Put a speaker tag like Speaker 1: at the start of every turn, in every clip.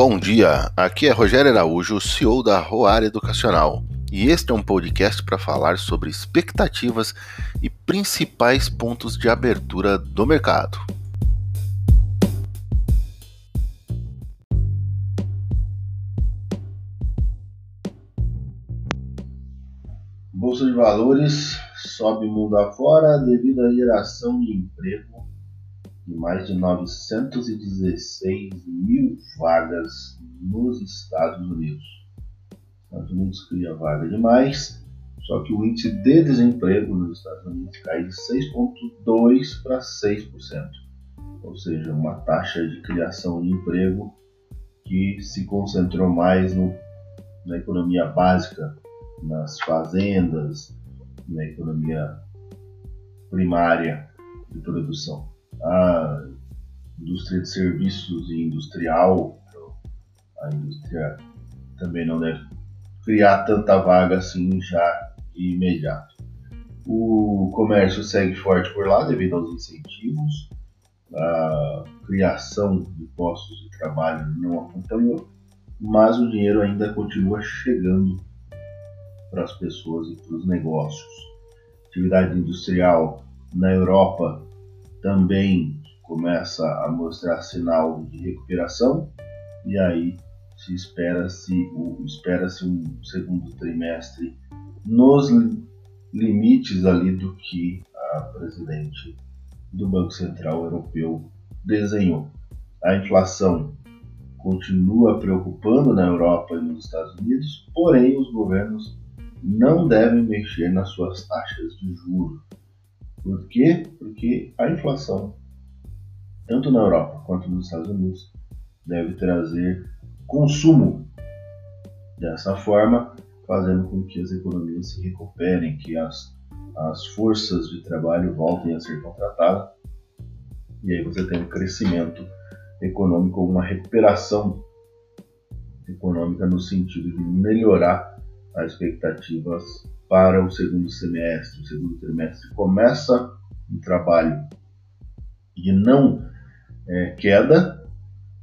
Speaker 1: Bom dia, aqui é Rogério Araújo, CEO da Roar Educacional, e este é um podcast para falar sobre expectativas e principais pontos de abertura do mercado. Bolsa de Valores sobe mundo afora devido à geração de emprego de mais de 916 mil vagas nos Estados Unidos. Os Estados Unidos cria vaga demais, só que o índice de desemprego nos Estados Unidos cai de 6,2% para 6%, ou seja, uma taxa de criação de emprego que se concentrou mais no, na economia básica, nas fazendas, na economia primária de produção a indústria de serviços e industrial, a indústria também não deve criar tanta vaga assim já de imediato. O comércio segue forte por lá devido aos incentivos, a criação de postos de trabalho não acompanhou, mas o dinheiro ainda continua chegando para as pessoas e para os negócios. Atividade industrial na Europa também começa a mostrar sinal de recuperação e aí se espera-se espera-se um segundo trimestre nos limites ali do que a presidente do Banco Central Europeu desenhou. A inflação continua preocupando na Europa e nos Estados Unidos, porém os governos não devem mexer nas suas taxas de juros por quê? Porque a inflação, tanto na Europa quanto nos Estados Unidos, deve trazer consumo. Dessa forma, fazendo com que as economias se recuperem, que as, as forças de trabalho voltem a ser contratadas. E aí você tem um crescimento econômico, uma recuperação econômica no sentido de melhorar as expectativas para o segundo semestre. O segundo trimestre começa um trabalho de não é, queda,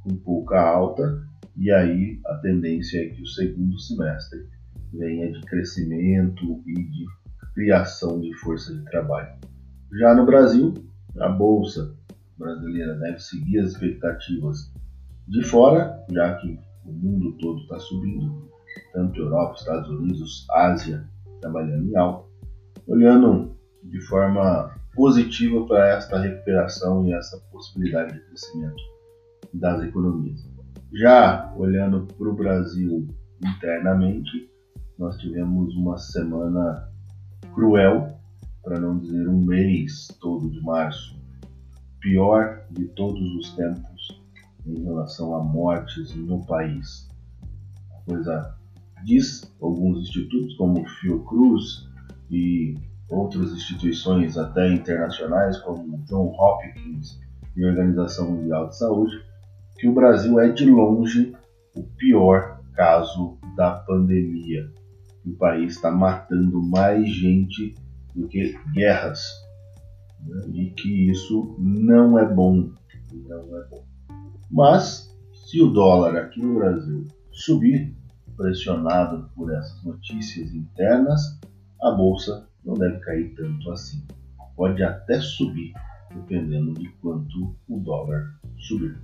Speaker 1: com pouca alta, e aí a tendência é que o segundo semestre venha de crescimento e de criação de força de trabalho. Já no Brasil, a bolsa brasileira deve seguir as expectativas de fora, já que o mundo todo está subindo, tanto Europa, Estados Unidos, Ásia trabalhando em alta, olhando de forma positiva para esta recuperação e essa possibilidade de crescimento das economias. Já olhando para o Brasil internamente, nós tivemos uma semana cruel, para não dizer um mês todo de março, pior de todos os tempos em relação a mortes no país. A coisa diz alguns institutos, como o Fiocruz e outras instituições até internacionais, como John Hopkins e a Organização Mundial de Saúde, que o Brasil é de longe o pior caso da pandemia. O país está matando mais gente do que guerras. Né? E que isso não é bom. Não é bom. Mas, se o dólar aqui no Brasil subir, pressionado por essas notícias internas, a bolsa não deve cair tanto assim. Pode até subir, dependendo de quanto o dólar subir.